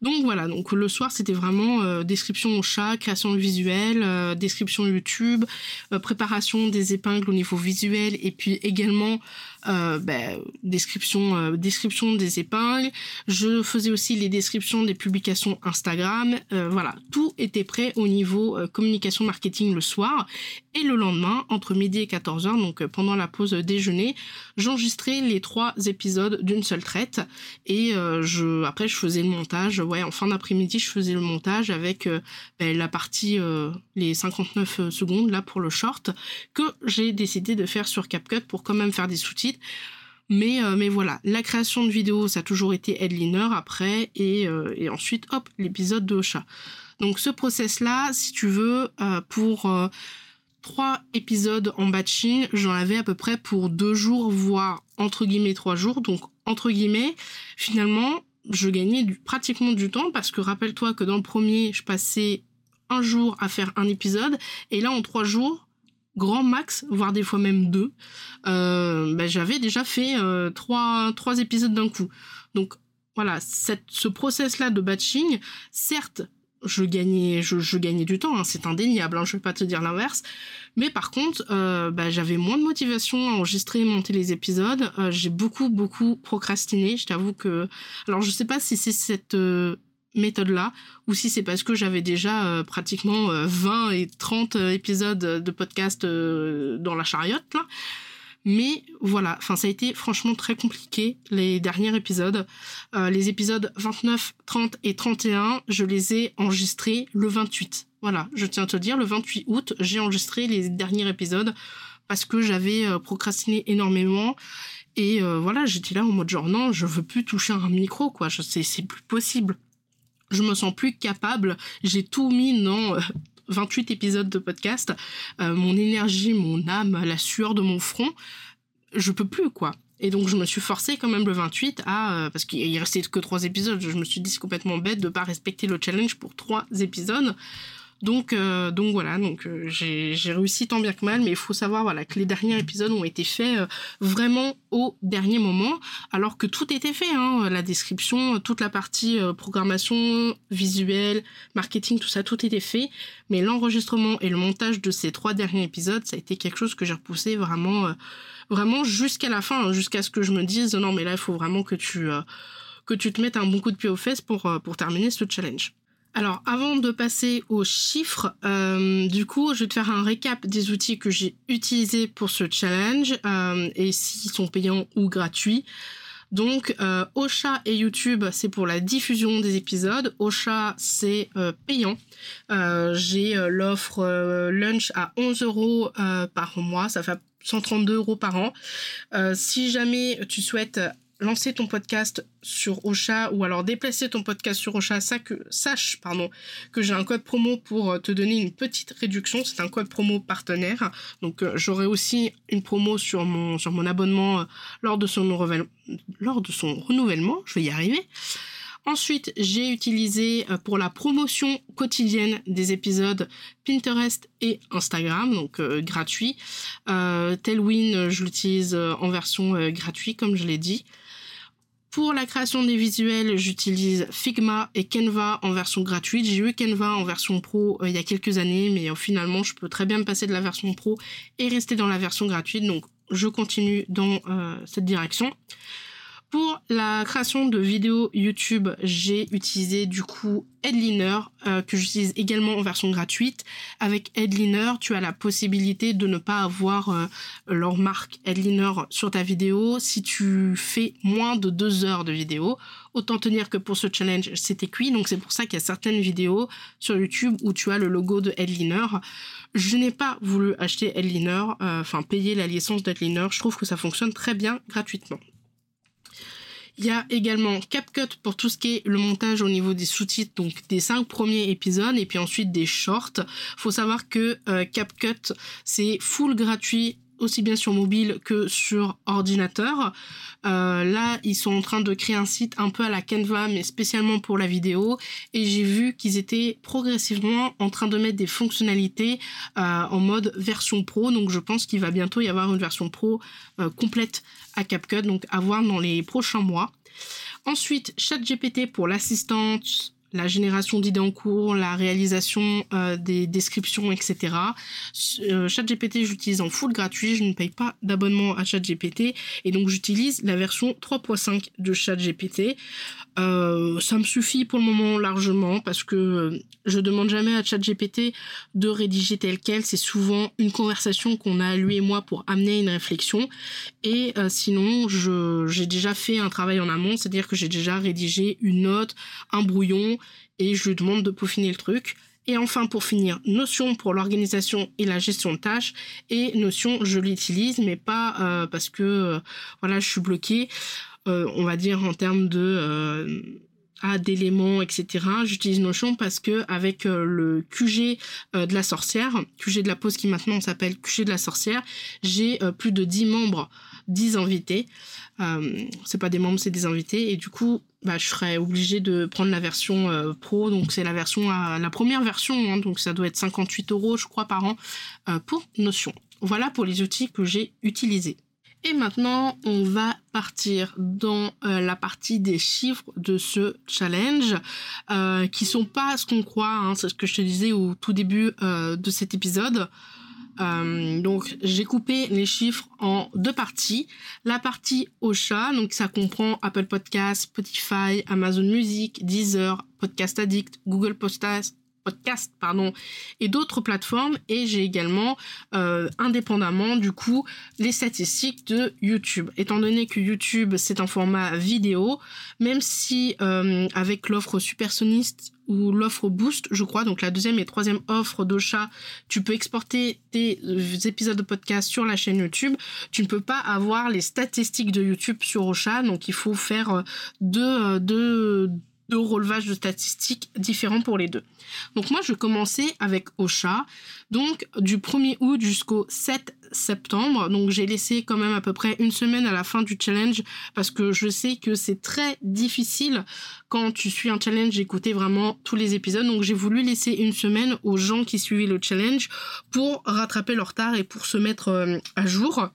Donc voilà, donc le soir c'était vraiment euh, description au chat, création visuelle, euh, description YouTube, euh, préparation des épingles au niveau visuel et puis également euh, ben, description, euh, description des épingles. Je faisais aussi les descriptions des publications Instagram. Euh, voilà, tout était prêt au niveau communication marketing le soir. Et le lendemain, entre midi et 14h, donc pendant la pause déjeuner, j'enregistrais les trois épisodes d'une seule traite. Et je, après, je faisais le montage. Ouais, en fin d'après-midi, je faisais le montage avec ben, la partie, les 59 secondes là pour le short, que j'ai décidé de faire sur CapCut pour quand même faire des Mais, euh, mais voilà, la création de vidéos, ça a toujours été headliner après, et, euh, et ensuite, hop, l'épisode de Ocha. Donc ce process-là, si tu veux, euh, pour trois épisodes en batching, j'en avais à peu près pour deux jours, voire entre guillemets trois jours. Donc entre guillemets, finalement, je gagnais pratiquement du temps parce que rappelle-toi que dans le premier, je passais un jour à faire un épisode, et là en trois jours, grand max, voire des fois même deux, euh, ben, j'avais déjà fait euh, trois, épisodes d'un coup. Donc voilà, ce process-là de batching, certes, je gagnais, je, gagnais du temps, hein, c'est indéniable, hein, je vais pas te dire l'inverse. Mais par contre, euh, ben, j'avais moins de motivation à enregistrer et monter les épisodes. j'ai beaucoup, beaucoup procrastiné. Je t'avoue que, alors je sais pas si c'est cette méthode-là, ou si c'est parce que j'avais déjà euh, pratiquement 20 euh, et 30 euh, épisodes de podcast dans la chariote. Mais voilà, enfin ça a été franchement très compliqué les derniers épisodes. les épisodes 29, 30 et 31, je les ai enregistrés le 28. Voilà, je tiens à te dire, le 28 août, j'ai enregistré les derniers épisodes parce que j'avais procrastiné énormément. Et voilà, j'étais là en mode genre non, je veux plus toucher un micro, quoi. C'est plus possible je me sens plus capable. J'ai tout mis dans 28 euh, épisodes de podcast. Euh, mon énergie, mon âme, la sueur de mon front, je peux plus quoi. Et donc je me suis forcée quand même le 28 à euh, parce qu'il restait que trois épisodes. Je me suis dit c'est complètement bête de pas respecter le challenge pour trois épisodes. Donc, euh, donc voilà, donc euh, j'ai réussi tant bien que mal, mais il faut savoir voilà que les derniers épisodes ont été faits euh, vraiment au dernier moment, alors que tout était fait, hein, la description, toute la partie programmation, visuel, marketing, tout ça, tout était fait, mais l'enregistrement et le montage de ces trois derniers épisodes, ça a été quelque chose que j'ai repoussé vraiment, vraiment jusqu'à la fin, jusqu'à ce que je me dise non mais là il faut vraiment que tu que tu te mettes un bon coup de pied aux fesses pour pour terminer ce challenge. Alors, avant de passer aux chiffres, euh, du coup, je vais te faire un récap des outils que j'ai utilisés pour ce challenge euh, et s'ils sont payants ou gratuits. Donc, euh, Ocha et YouTube, c'est pour la diffusion des épisodes. Ocha, c'est payant. j'ai l'offre lunch à 11 euros par mois. Ça fait 132 euros par an. si jamais tu souhaites lancer ton podcast sur Ocha ou alors déplacer ton podcast sur Ocha, sache pardon, que j'ai un code promo pour euh, te donner une petite réduction. C'est un code promo partenaire. Donc euh, j'aurai aussi une promo sur mon, sur mon abonnement euh, lors, de son lors de son renouvellement. Je vais y arriver. Ensuite, j'ai utilisé pour la promotion quotidienne des épisodes Pinterest et Instagram, donc gratuit. Tailwind, je l'utilise en version gratuite, comme je l'ai dit. Pour la création des visuels, j'utilise Figma et Canva en version gratuite. J'ai eu Canva en version pro il y a quelques années, mais finalement, je peux très bien me passer de la version pro et rester dans la version gratuite. Donc, je continue dans cette direction. Pour la création de vidéos YouTube, j'ai utilisé du coup Headliner, euh, que j'utilise également en version gratuite. Avec Headliner, tu as la possibilité de ne pas avoir euh, leur marque Headliner sur ta vidéo si tu fais moins de deux heures de vidéo. Autant tenir que pour ce challenge, c'était cuit. Donc c'est pour ça qu'il y a certaines vidéos sur YouTube où tu as le logo de Headliner. Je n'ai pas voulu acheter Headliner, euh, enfin payer la licence d'Headliner. Je trouve que ça fonctionne très bien gratuitement. Il y a également CapCut pour tout ce qui est le montage au niveau des sous-titres, donc des cinq premiers épisodes et puis ensuite des shorts. Faut savoir que euh, CapCut c'est full gratuit aussi bien sur mobile que sur ordinateur. Euh, là, ils sont en train de créer un site un peu à la Canva, mais spécialement pour la vidéo. Et j'ai vu qu'ils étaient progressivement en train de mettre des fonctionnalités euh, en mode version pro. Donc je pense qu'il va bientôt y avoir une version pro complète à CapCut, donc à voir dans les prochains mois. Ensuite, ChatGPT pour l'assistante la génération d'idées en cours, la réalisation euh, des descriptions, etc. Euh, ChatGPT, j'utilise en full gratuit, je ne paye pas d'abonnement à ChatGPT et donc j'utilise la version 3.5 de ChatGPT. Euh, ça me suffit pour le moment largement parce que je demande jamais à ChatGPT de rédiger tel quel. C'est souvent une conversation qu'on a lui et moi pour amener une réflexion. Et sinon, j'ai déjà fait un travail en amont, c'est-à-dire que j'ai déjà rédigé une note, un brouillon, et je lui demande de peaufiner le truc. Et enfin, pour finir, Notion pour l'organisation et la gestion de tâches. Et Notion, je l'utilise, mais pas euh, parce que euh, voilà, je suis bloquée, euh, on va dire en termes de ah, d'éléments, etc. J'utilise Notion parce que avec le QG de la sorcière, QG de la pause qui maintenant s'appelle QG de la sorcière, j'ai plus de 10 membres, 10 invités. c'est pas des membres, c'est des invités. Et du coup, bah, je serais obligée de prendre la version euh, pro, donc c'est la version la première version, hein, donc ça doit être 58 euros je crois par an euh, pour Notion. Voilà pour les outils que j'ai utilisés. Et maintenant, on va partir dans euh, la partie des chiffres de ce challenge, qui sont pas ce qu'on croit, hein, c'est ce que je te disais au tout début de cet épisode. Euh, donc j'ai coupé les chiffres en deux parties. La partie Ocha, donc ça comprend Apple Podcasts, Spotify, Amazon Music, Deezer, Podcast Addict, Google Podcast, podcast pardon et d'autres plateformes. Et j'ai également euh, indépendamment du coup les statistiques de YouTube. Étant donné que YouTube c'est un format vidéo même si euh, avec l'offre supersoniste ou l'offre Boost, je crois, donc la deuxième et troisième offre d'Ocha, tu peux exporter tes euh, épisodes de podcast sur la chaîne YouTube. Tu ne peux pas avoir les statistiques de YouTube sur Ocha, donc il faut faire deux, deux, deux relevages de statistiques différents pour les deux. Donc moi, je commençais avec Ocha, donc du 1er août jusqu'au 7 septembre. Donc j'ai laissé quand même à peu près une semaine à la fin du challenge parce que je sais que c'est très difficile quand tu suis un challenge d'écouter vraiment tous les épisodes. Donc j'ai voulu laisser une semaine aux gens qui suivaient le challenge pour rattraper leur retard et pour se mettre euh, à jour.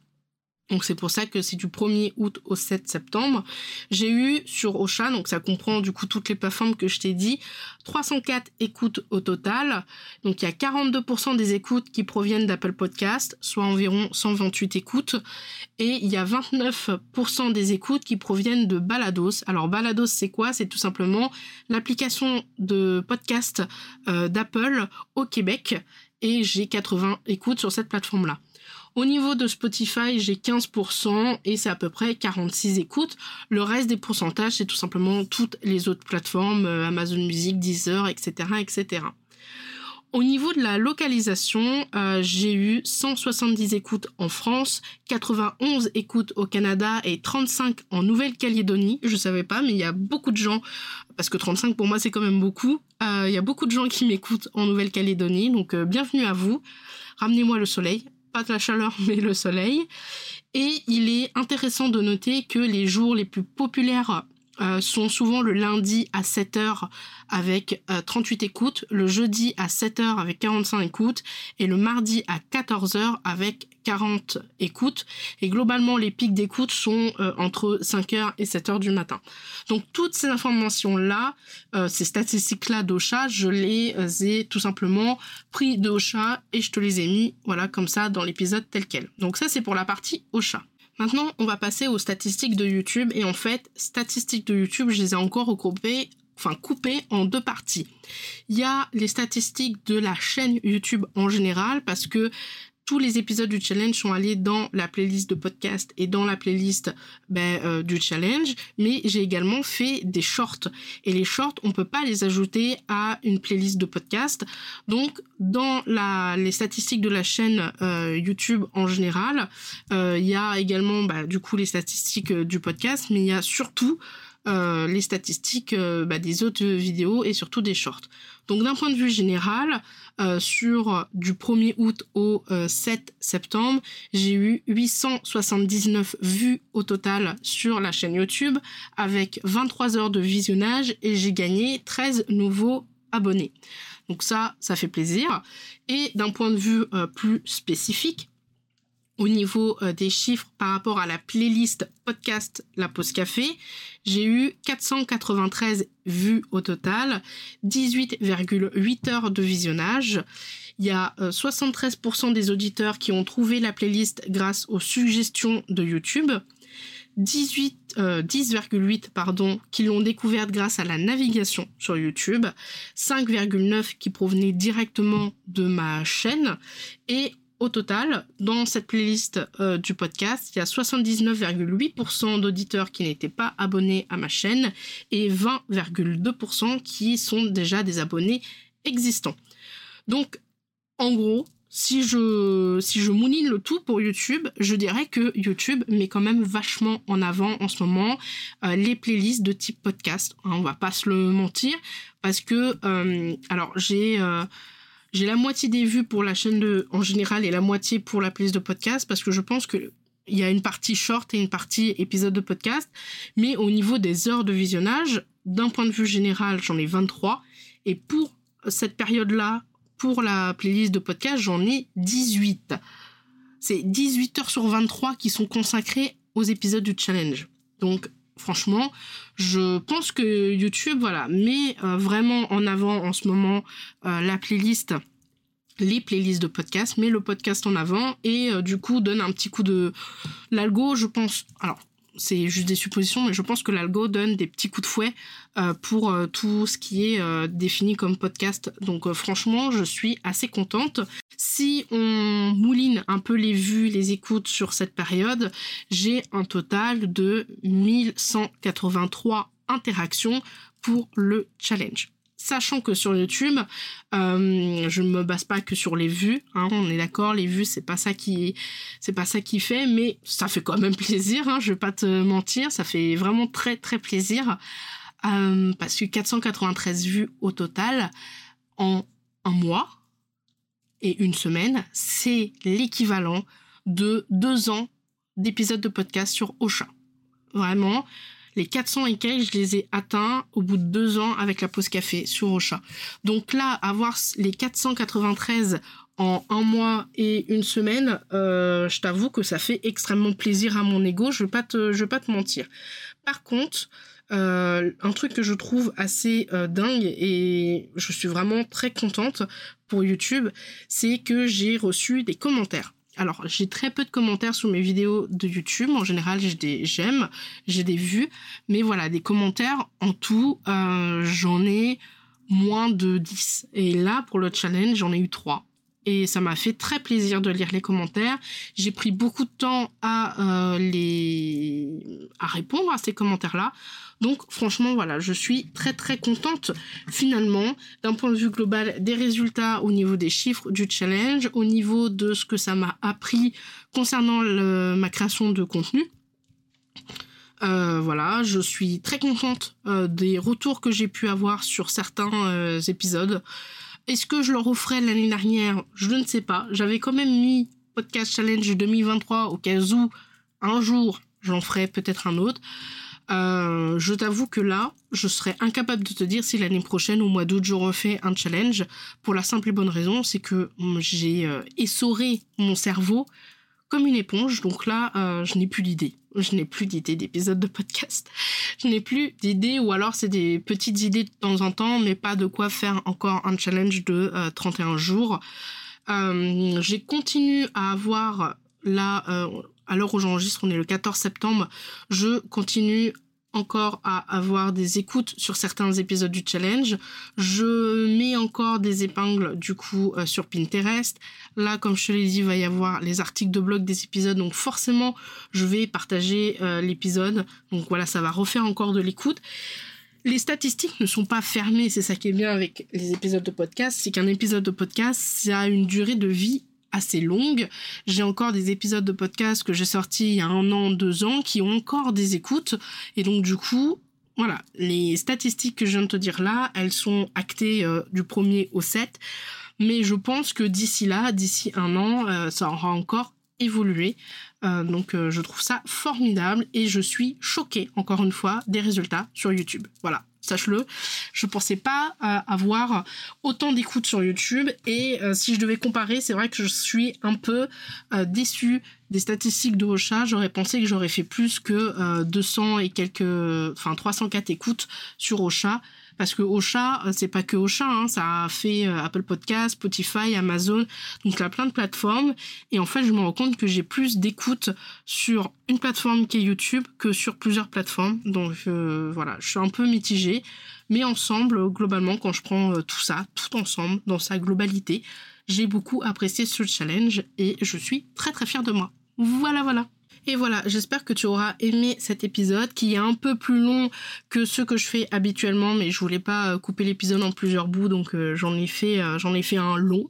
Donc c'est pour ça que c'est du 1er août au 7 septembre. J'ai eu sur Ocha, donc ça comprend du coup toutes les plateformes que je t'ai dit, 304 écoutes au total. Donc il y a 42% des écoutes qui proviennent d'Apple Podcast, soit environ 128 écoutes. Et il y a 29% des écoutes qui proviennent de Balados. Alors Balados c'est quoi? C'est tout simplement l'application de podcast euh, d'Apple au Québec. Et j'ai 80 écoutes sur cette plateforme-là. Au niveau de Spotify, j'ai 15% et c'est à peu près 46 écoutes. Le reste des pourcentages, c'est tout simplement toutes les autres plateformes, euh, Amazon Music, Deezer, etc., etc. Au niveau de la localisation, euh, j'ai eu 170 écoutes en France, 91 écoutes au Canada et 35 en Nouvelle-Calédonie. Je savais pas, mais il y a beaucoup de gens, parce que 35 pour moi c'est quand même beaucoup. Euh, il y a beaucoup de gens qui m'écoutent en Nouvelle-Calédonie, donc bienvenue à vous. Ramenez-moi le soleil pas de la chaleur, mais le soleil. Et il est intéressant de noter que les jours les plus populaires euh, sont souvent le lundi à 7h avec 38 euh, écoutes, le jeudi à 7h avec 45 écoutes et le mardi à 14h avec 40 écoutes. Et globalement, les pics d'écoute sont euh, entre 5h et 7h du matin. Donc toutes ces informations-là, ces statistiques-là d'Ocha, je les ai tout simplement pris d'Ocha et je te les ai mis voilà comme ça dans l'épisode tel quel. Donc ça c'est pour la partie Ocha. Maintenant, on va passer aux statistiques de YouTube. Et en fait, statistiques de YouTube, je les ai encore regroupées, enfin coupées en deux parties. Il y a les statistiques de la chaîne YouTube en général, parce que tous les épisodes du challenge sont allés dans la playlist de podcast et dans la playlist ben, euh, du challenge, mais j'ai également fait des shorts. Et les shorts, on peut pas les ajouter à une playlist de podcast. Donc, dans les statistiques de la chaîne euh, YouTube en général, euh, il y a également bah, du coup les statistiques du podcast, mais il y a surtout les statistiques bah, des autres vidéos et surtout des shorts. Donc d'un point de vue général, euh, sur du 1er août au 7 septembre, j'ai eu 879 vues au total sur la chaîne YouTube avec 23 heures de visionnage et j'ai gagné 13 nouveaux abonnés. Donc ça, ça fait plaisir. Et d'un point de vue plus spécifique, au niveau euh, des chiffres par rapport à la playlist podcast La Pause Café, j'ai eu 493 vues au total, 18,8 heures de visionnage. Il y a 73% euh, des auditeurs qui ont trouvé la playlist grâce aux suggestions de YouTube. 18, 10,8 euh, qui l'ont découverte grâce à la navigation sur YouTube, 5,9 qui provenaient directement de ma chaîne et au total, dans cette playlist euh, du podcast, il y a 79,8% d'auditeurs qui n'étaient pas abonnés à ma chaîne et 20,2% qui sont déjà des abonnés existants. Donc, en gros, si je, si mouline le tout pour YouTube, je dirais que YouTube met quand même vachement en avant en ce moment euh, les playlists de type podcast. Hein, on va pas se le mentir parce que, euh, alors j'ai j'ai la moitié des vues pour la chaîne de, en général et la moitié pour la playlist de podcast parce que je pense que il y a une partie short et une partie épisode de podcast. Mais au niveau des heures de visionnage, d'un point de vue général, j'en ai 23. Et pour cette période-là, pour la playlist de podcast, j'en ai 18. C'est 18 heures sur 23 qui sont consacrées aux épisodes du challenge. Donc, franchement, je pense que YouTube, voilà, met euh, vraiment en avant en ce moment euh, la playlist, les playlists de podcast, met le podcast en avant et euh, du coup donne un petit coup de l'algo, je pense. Alors, c'est juste des suppositions, mais je pense que l'algo donne des petits coups de fouet pour tout ce qui est défini comme podcast. Donc franchement, je suis assez contente. Si on mouline un peu les vues, les écoutes sur cette période, j'ai un total de 1183 interactions pour le challenge. Sachant que sur YouTube, euh, je ne me base pas que sur les vues. Hein, on est d'accord, les vues c'est pas ça qui c'est pas ça qui fait, mais ça fait quand même plaisir. Hein, je vais pas te mentir, ça fait vraiment très très plaisir euh, parce que 493 vues au total en un mois et une semaine, c'est l'équivalent de deux ans d'épisodes de podcast sur Ocha. Vraiment, les 400 et quelques, je les ai atteints au bout de deux ans avec la pause café sur Ocha. Donc là, avoir les 493 en un mois et une semaine, euh, je t'avoue que ça fait extrêmement plaisir à mon ego. Je vais vais pas te mentir. Par contre, euh, un truc que je trouve assez euh, dingue et je suis vraiment très contente pour YouTube, c'est que j'ai reçu des commentaires. Alors, j'ai très peu de commentaires sur mes vidéos de YouTube. En général, j'ai des j'aime, j'ai des vues. Mais voilà, des commentaires, en tout, euh, j'en ai moins de 10. Et là, pour le challenge, j'en ai eu 3 et ça m'a fait très plaisir de lire les commentaires. J'ai pris beaucoup de temps à euh, les à répondre à ces commentaires-là. Donc franchement voilà, je suis très très contente finalement d'un point de vue global des résultats au niveau des chiffres du challenge, au niveau de ce que ça m'a appris concernant ma création de contenu. Euh, voilà, je suis très contente euh, des retours que j'ai pu avoir sur certains épisodes. Est-ce que je le referai l'année dernière? Je ne sais pas. J'avais quand même mis Podcast Challenge 2023 au cas où un jour j'en ferai peut-être un autre. Euh, je t'avoue que là, je serais incapable de te dire si l'année prochaine, au mois d'août, je refais un challenge. Pour la simple et bonne raison, c'est que j'ai euh, essoré mon cerveau comme une éponge. Donc là, euh, je n'ai plus d'idées. Je n'ai plus d'idées d'épisodes de podcast. Je n'ai plus d'idées ou alors c'est des petites idées de temps en temps, mais pas de quoi faire encore un challenge de 31 euh, jours. Euh, j'ai continué à avoir là, à l'heure où j'enregistre, on est le 14 septembre, je continue encore à avoir des écoutes sur certains épisodes du challenge. Je mets encore des épingles du coup euh, sur Pinterest. Là, comme je te l'ai dit, il va y avoir les articles de blog des épisodes, donc forcément, je vais partager euh, l'épisode. Donc voilà, ça va refaire encore de l'écoute. Les statistiques ne sont pas fermées, c'est ça qui est bien avec les épisodes de podcast, c'est qu'un épisode de podcast, ça a une durée de vie assez longue. J'ai encore des épisodes de podcast que j'ai sortis il y a un an, deux ans, qui ont encore des écoutes. Et donc du coup, voilà, les statistiques que je viens de te dire là, elles sont actées euh, du premier au 7. Mais je pense que d'ici là, d'ici un an, euh, ça aura encore évolué. Euh, donc je trouve ça formidable et je suis choquée, encore une fois, des résultats sur YouTube. Voilà, sache-le. Je pensais pas avoir autant d'écoutes sur YouTube et si je devais comparer, c'est vrai que je suis un peu déçue des statistiques de Ocha, j'aurais pensé que j'aurais fait plus que 200 et quelques, enfin 304 écoutes sur Ocha parce que Ocha, euh, c'est pas que Ocha, hein, ça a fait euh, Apple Podcast, Spotify, Amazon, donc il y a plein de plateformes. Et en fait, je me rends compte que j'ai plus d'écoute sur une plateforme qui est YouTube que sur plusieurs plateformes. Donc euh, voilà, je suis un peu mitigée. Mais ensemble, globalement, quand je prends tout ça, tout ensemble, dans sa globalité, j'ai beaucoup apprécié ce challenge et je suis très très fière de moi. Voilà, voilà. Et voilà, j'espère que tu auras aimé cet épisode qui est un peu plus long que ce que je fais habituellement, mais je voulais pas euh, couper l'épisode en plusieurs bouts, donc euh, j'en ai fait euh, j'en ai fait un long.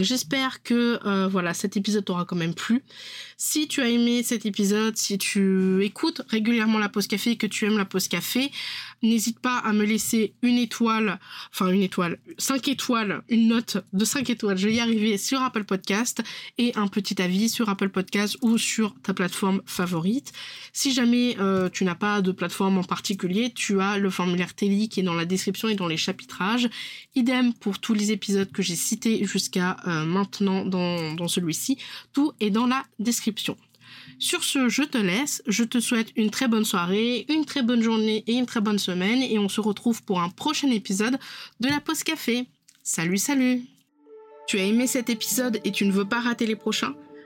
j'espère que voilà cet épisode t'aura quand même plu. Si tu as aimé cet épisode, si tu écoutes régulièrement la pause café et que tu aimes la pause café, n'hésite pas à me laisser une étoile, enfin une étoile, cinq étoiles, une note de cinq étoiles, je vais y arriver sur Apple Podcast et un petit avis sur Apple Podcast ou sur ta plateforme favorite. Si jamais euh, tu n'as pas de plateforme en particulier, tu as le formulaire Télé qui est dans la description et dans les chapitrages. Idem pour tous les épisodes que j'ai cités jusqu'à euh, maintenant dans, celui-ci. Tout est dans la description. Sur ce, je te laisse. Je te souhaite une très bonne soirée, une très bonne journée et une très bonne semaine. Et on se retrouve pour un prochain épisode de la pause café. Salut, salut Tu as aimé cet épisode et tu ne veux pas rater les prochains?